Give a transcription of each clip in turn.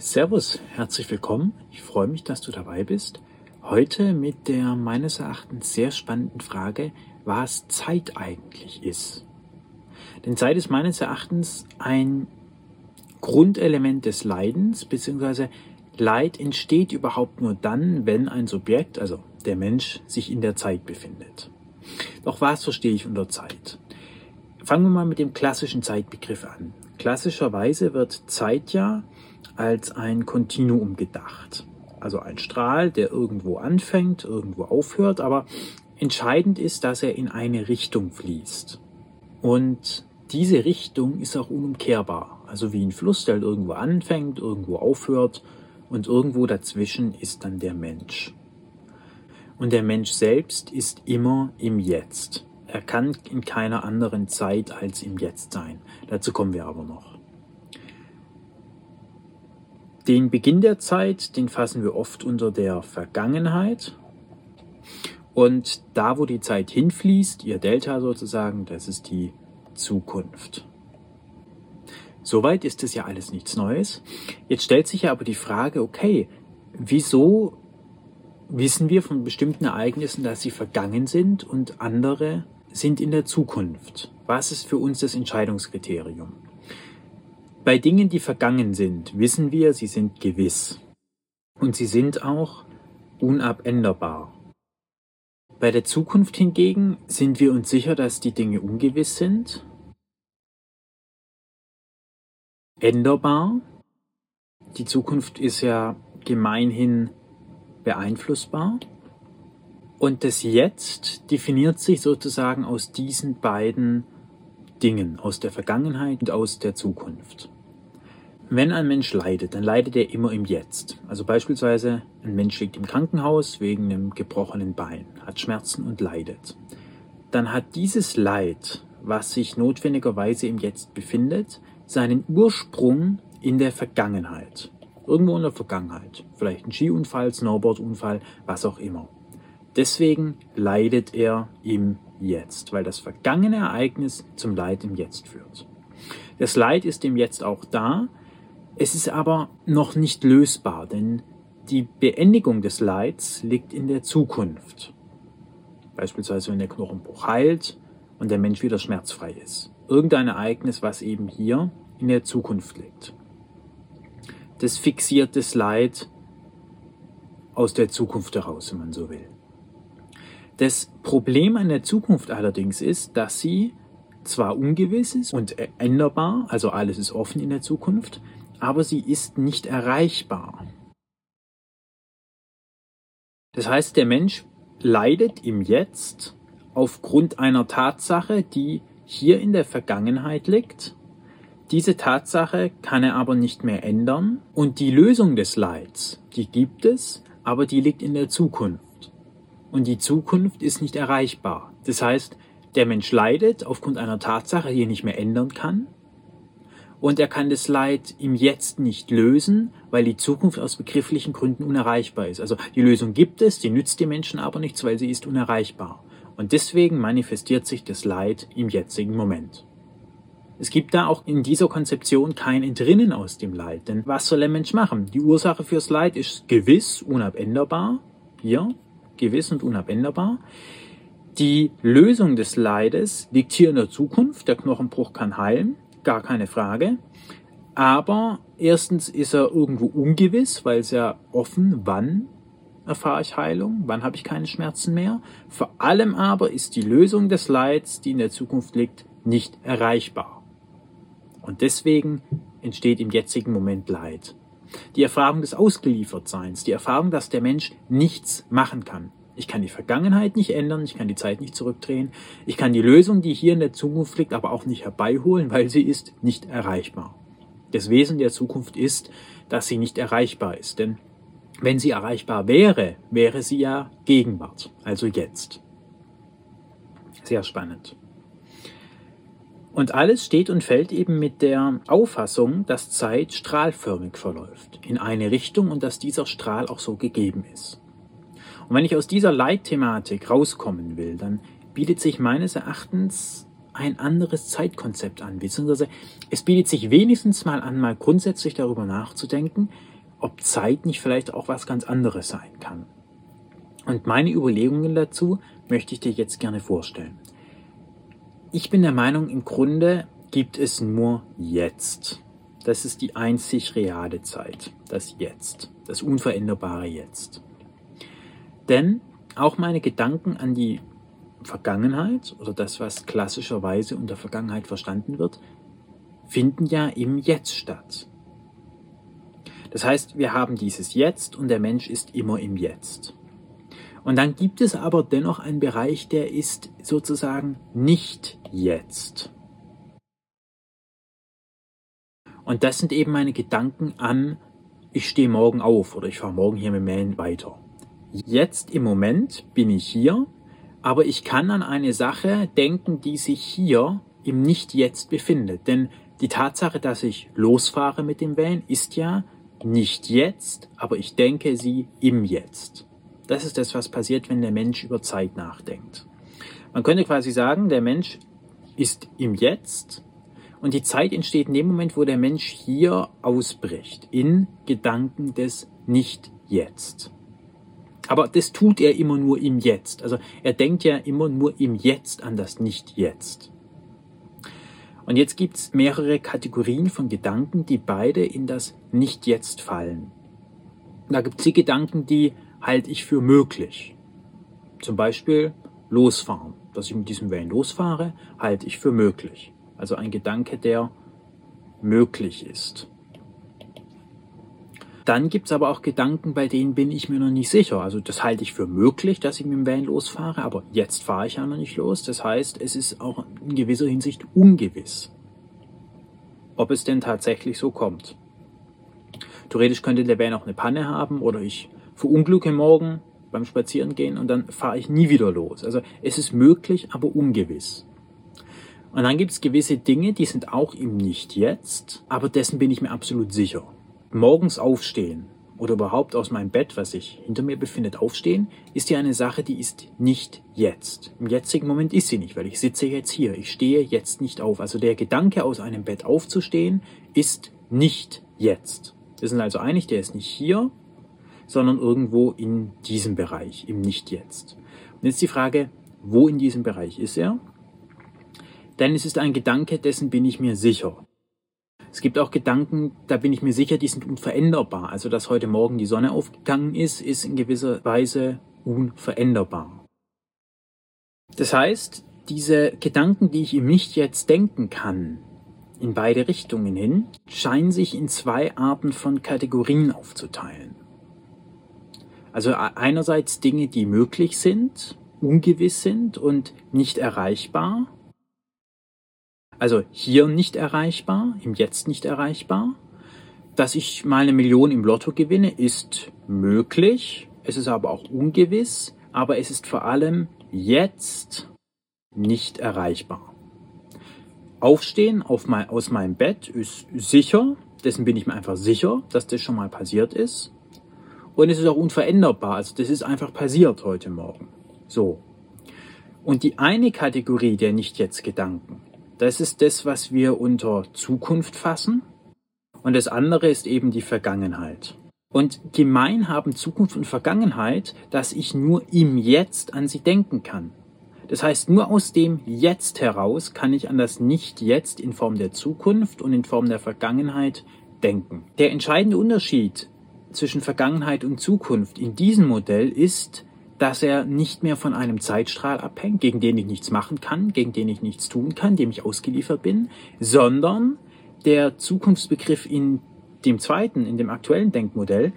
Servus, herzlich willkommen. Ich freue mich, dass du dabei bist. Heute mit der meines Erachtens sehr spannenden Frage, was Zeit eigentlich ist. Denn Zeit ist meines Erachtens ein Grundelement des Leidens, beziehungsweise Leid entsteht überhaupt nur dann, wenn ein Subjekt, also der Mensch, sich in der Zeit befindet. Doch was verstehe ich unter Zeit? Fangen wir mal mit dem klassischen Zeitbegriff an. Klassischerweise wird Zeit ja als ein Kontinuum gedacht. Also ein Strahl, der irgendwo anfängt, irgendwo aufhört, aber entscheidend ist, dass er in eine Richtung fließt. Und diese Richtung ist auch unumkehrbar. Also wie ein Fluss, der irgendwo anfängt, irgendwo aufhört und irgendwo dazwischen ist dann der Mensch. Und der Mensch selbst ist immer im Jetzt. Er kann in keiner anderen Zeit als im Jetzt sein. Dazu kommen wir aber noch. Den Beginn der Zeit, den fassen wir oft unter der Vergangenheit. Und da, wo die Zeit hinfließt, ihr Delta sozusagen, das ist die Zukunft. Soweit ist es ja alles nichts Neues. Jetzt stellt sich ja aber die Frage, okay, wieso wissen wir von bestimmten Ereignissen, dass sie vergangen sind und andere sind in der Zukunft? Was ist für uns das Entscheidungskriterium? Bei Dingen, die vergangen sind, wissen wir, sie sind gewiss. Und sie sind auch unabänderbar. Bei der Zukunft hingegen sind wir uns sicher, dass die Dinge ungewiss sind, änderbar. Die Zukunft ist ja gemeinhin beeinflussbar. Und das Jetzt definiert sich sozusagen aus diesen beiden Dingen aus der Vergangenheit und aus der Zukunft. Wenn ein Mensch leidet, dann leidet er immer im Jetzt. Also beispielsweise ein Mensch liegt im Krankenhaus wegen einem gebrochenen Bein, hat Schmerzen und leidet. Dann hat dieses Leid, was sich notwendigerweise im Jetzt befindet, seinen Ursprung in der Vergangenheit. Irgendwo in der Vergangenheit. Vielleicht ein Skiunfall, Snowboardunfall, was auch immer. Deswegen leidet er im Jetzt, weil das vergangene Ereignis zum Leid im Jetzt führt. Das Leid ist im Jetzt auch da, es ist aber noch nicht lösbar, denn die Beendigung des Leids liegt in der Zukunft. Beispielsweise wenn der Knochenbruch heilt und der Mensch wieder schmerzfrei ist. Irgendein Ereignis, was eben hier in der Zukunft liegt. Das fixiert das Leid aus der Zukunft heraus, wenn man so will. Das Problem an der Zukunft allerdings ist, dass sie zwar ungewiss ist und änderbar, also alles ist offen in der Zukunft, aber sie ist nicht erreichbar. Das heißt, der Mensch leidet im Jetzt aufgrund einer Tatsache, die hier in der Vergangenheit liegt. Diese Tatsache kann er aber nicht mehr ändern und die Lösung des Leids, die gibt es, aber die liegt in der Zukunft und die Zukunft ist nicht erreichbar. Das heißt, der Mensch leidet aufgrund einer Tatsache, die er nicht mehr ändern kann. Und er kann das Leid im Jetzt nicht lösen, weil die Zukunft aus begrifflichen Gründen unerreichbar ist. Also die Lösung gibt es, die nützt den Menschen aber nichts, weil sie ist unerreichbar. Und deswegen manifestiert sich das Leid im jetzigen Moment. Es gibt da auch in dieser Konzeption kein Entrinnen aus dem Leid. Denn was soll der Mensch machen? Die Ursache fürs Leid ist gewiss, unabänderbar. Hier, gewiss und unabänderbar. Die Lösung des Leides liegt hier in der Zukunft. Der Knochenbruch kann heilen, gar keine Frage. Aber erstens ist er irgendwo ungewiss, weil es ja offen, wann erfahre ich Heilung, wann habe ich keine Schmerzen mehr. Vor allem aber ist die Lösung des Leids, die in der Zukunft liegt, nicht erreichbar. Und deswegen entsteht im jetzigen Moment Leid die Erfahrung des Ausgeliefertseins, die Erfahrung, dass der Mensch nichts machen kann. Ich kann die Vergangenheit nicht ändern, ich kann die Zeit nicht zurückdrehen, ich kann die Lösung, die hier in der Zukunft liegt, aber auch nicht herbeiholen, weil sie ist nicht erreichbar. Das Wesen der Zukunft ist, dass sie nicht erreichbar ist, denn wenn sie erreichbar wäre, wäre sie ja Gegenwart, also jetzt. Sehr spannend. Und alles steht und fällt eben mit der Auffassung, dass Zeit strahlförmig verläuft, in eine Richtung und dass dieser Strahl auch so gegeben ist. Und wenn ich aus dieser Leitthematik rauskommen will, dann bietet sich meines Erachtens ein anderes Zeitkonzept an, beziehungsweise es bietet sich wenigstens mal an, mal grundsätzlich darüber nachzudenken, ob Zeit nicht vielleicht auch was ganz anderes sein kann. Und meine Überlegungen dazu möchte ich dir jetzt gerne vorstellen. Ich bin der Meinung, im Grunde gibt es nur jetzt. Das ist die einzig reale Zeit, das Jetzt, das unveränderbare Jetzt. Denn auch meine Gedanken an die Vergangenheit oder das, was klassischerweise unter Vergangenheit verstanden wird, finden ja im Jetzt statt. Das heißt, wir haben dieses Jetzt und der Mensch ist immer im Jetzt. Und dann gibt es aber dennoch einen Bereich, der ist sozusagen nicht jetzt. Und das sind eben meine Gedanken an, ich stehe morgen auf oder ich fahre morgen hier mit Mähen weiter. Jetzt im Moment bin ich hier, aber ich kann an eine Sache denken, die sich hier im Nicht-Jetzt befindet. Denn die Tatsache, dass ich losfahre mit dem Van, ist ja nicht jetzt, aber ich denke sie im Jetzt. Das ist das, was passiert, wenn der Mensch über Zeit nachdenkt. Man könnte quasi sagen, der Mensch ist im Jetzt und die Zeit entsteht in dem Moment, wo der Mensch hier ausbricht, in Gedanken des Nicht-Jetzt. Aber das tut er immer nur im Jetzt. Also er denkt ja immer nur im Jetzt an das Nicht-Jetzt. Und jetzt gibt es mehrere Kategorien von Gedanken, die beide in das Nicht-Jetzt fallen. Da gibt es die Gedanken, die halte ich für möglich. Zum Beispiel losfahren. Dass ich mit diesem Van losfahre, halte ich für möglich. Also ein Gedanke, der möglich ist. Dann gibt es aber auch Gedanken, bei denen bin ich mir noch nicht sicher. Also das halte ich für möglich, dass ich mit dem Van losfahre, aber jetzt fahre ich ja noch nicht los. Das heißt, es ist auch in gewisser Hinsicht ungewiss, ob es denn tatsächlich so kommt. Theoretisch könnte der Van auch eine Panne haben oder ich verunglücke morgen beim Spazierengehen und dann fahre ich nie wieder los. Also es ist möglich, aber ungewiss. Und dann gibt es gewisse Dinge, die sind auch im Nicht-Jetzt, aber dessen bin ich mir absolut sicher. Morgens aufstehen oder überhaupt aus meinem Bett, was sich hinter mir befindet, aufstehen, ist ja eine Sache, die ist nicht jetzt. Im jetzigen Moment ist sie nicht, weil ich sitze jetzt hier. Ich stehe jetzt nicht auf. Also der Gedanke, aus einem Bett aufzustehen, ist nicht jetzt. Wir sind also einig, der ist nicht hier, sondern irgendwo in diesem Bereich, im Nicht-Jetzt. Und jetzt die Frage, wo in diesem Bereich ist er? Denn es ist ein Gedanke, dessen bin ich mir sicher. Es gibt auch Gedanken, da bin ich mir sicher, die sind unveränderbar. Also, dass heute Morgen die Sonne aufgegangen ist, ist in gewisser Weise unveränderbar. Das heißt, diese Gedanken, die ich im Nicht jetzt denken kann, in beide Richtungen hin, scheinen sich in zwei Arten von Kategorien aufzuteilen. Also einerseits Dinge, die möglich sind, ungewiss sind und nicht erreichbar. Also hier nicht erreichbar, im Jetzt nicht erreichbar. Dass ich mal eine Million im Lotto gewinne, ist möglich. Es ist aber auch ungewiss. Aber es ist vor allem jetzt nicht erreichbar. Aufstehen auf mein, aus meinem Bett ist sicher. Dessen bin ich mir einfach sicher, dass das schon mal passiert ist. Und es ist auch unveränderbar. Also das ist einfach passiert heute Morgen. So. Und die eine Kategorie der Nicht-Jetzt-Gedanken, das ist das, was wir unter Zukunft fassen. Und das andere ist eben die Vergangenheit. Und gemein haben Zukunft und Vergangenheit, dass ich nur im Jetzt an sie denken kann. Das heißt, nur aus dem Jetzt heraus kann ich an das Nicht-Jetzt in Form der Zukunft und in Form der Vergangenheit denken. Der entscheidende Unterschied zwischen Vergangenheit und Zukunft in diesem Modell ist, dass er nicht mehr von einem Zeitstrahl abhängt, gegen den ich nichts machen kann, gegen den ich nichts tun kann, dem ich ausgeliefert bin, sondern der Zukunftsbegriff in dem zweiten, in dem aktuellen Denkmodell,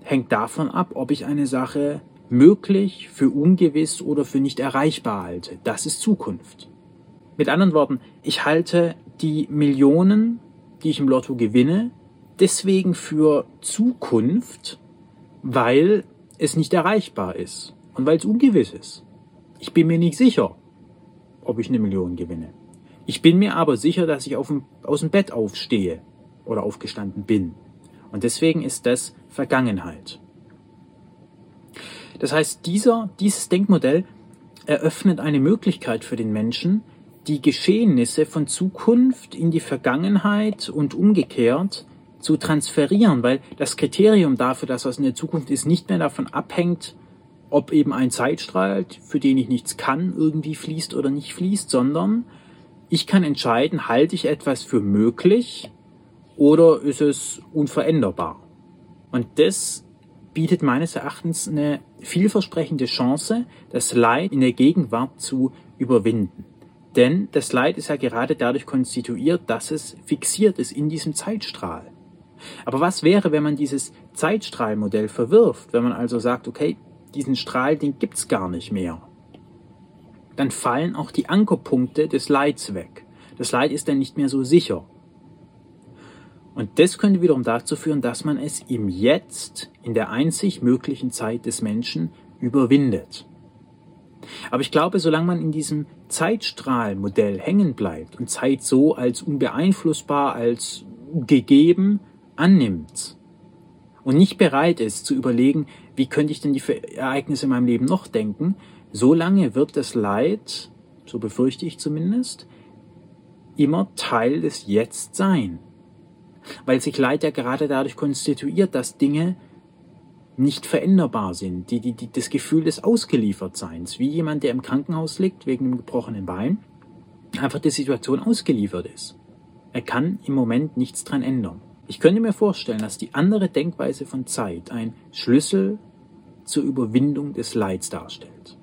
hängt davon ab, ob ich eine Sache möglich, für ungewiss oder für nicht erreichbar halte. Das ist Zukunft. Mit anderen Worten, ich halte die Millionen, die ich im Lotto gewinne, deswegen für Zukunft, weil es nicht erreichbar ist und weil es ungewiss ist. Ich bin mir nicht sicher, ob ich eine Million gewinne. Ich bin mir aber sicher, dass ich dem, aus dem Bett aufstehe oder aufgestanden bin. Und deswegen ist das Vergangenheit. Das heißt, dieser, dieses Denkmodell eröffnet eine Möglichkeit für den Menschen, die Geschehnisse von Zukunft in die Vergangenheit und umgekehrt zu transferieren, weil das Kriterium dafür, dass was in der Zukunft ist, nicht mehr davon abhängt, ob eben ein Zeitstrahl, für den ich nichts kann, irgendwie fließt oder nicht fließt, sondern ich kann entscheiden, halte ich etwas für möglich oder ist es unveränderbar. Und das bietet meines Erachtens eine vielversprechende Chance, das Leid in der Gegenwart zu überwinden. Denn das Leid ist ja gerade dadurch konstituiert, dass es fixiert ist in diesem Zeitstrahl. Aber was wäre, wenn man dieses Zeitstrahlmodell verwirft, wenn man also sagt, okay, diesen Strahl, den gibt's gar nicht mehr? Dann fallen auch die Ankerpunkte des Leids weg. Das Leid ist dann nicht mehr so sicher. Und das könnte wiederum dazu führen, dass man es im Jetzt, in der einzig möglichen Zeit des Menschen, überwindet. Aber ich glaube, solange man in diesem Zeitstrahlmodell hängen bleibt und Zeit so als unbeeinflussbar, als gegeben annimmt und nicht bereit ist zu überlegen, wie könnte ich denn die Ereignisse in meinem Leben noch denken, solange wird das Leid, so befürchte ich zumindest, immer Teil des Jetzt sein. Weil sich Leid ja gerade dadurch konstituiert, dass Dinge nicht veränderbar sind, die, die, die, das Gefühl des Ausgeliefertseins, wie jemand, der im Krankenhaus liegt wegen einem gebrochenen Bein, einfach der Situation ausgeliefert ist. Er kann im Moment nichts dran ändern. Ich könnte mir vorstellen, dass die andere Denkweise von Zeit ein Schlüssel zur Überwindung des Leids darstellt.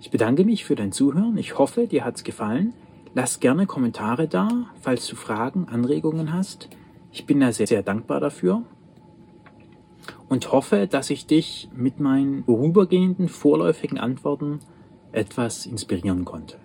Ich bedanke mich für dein Zuhören. Ich hoffe, dir hat's gefallen. Lass gerne Kommentare da, falls du Fragen, Anregungen hast. Ich bin da sehr, sehr dankbar dafür und hoffe, dass ich dich mit meinen vorübergehenden, vorläufigen Antworten etwas inspirieren konnte.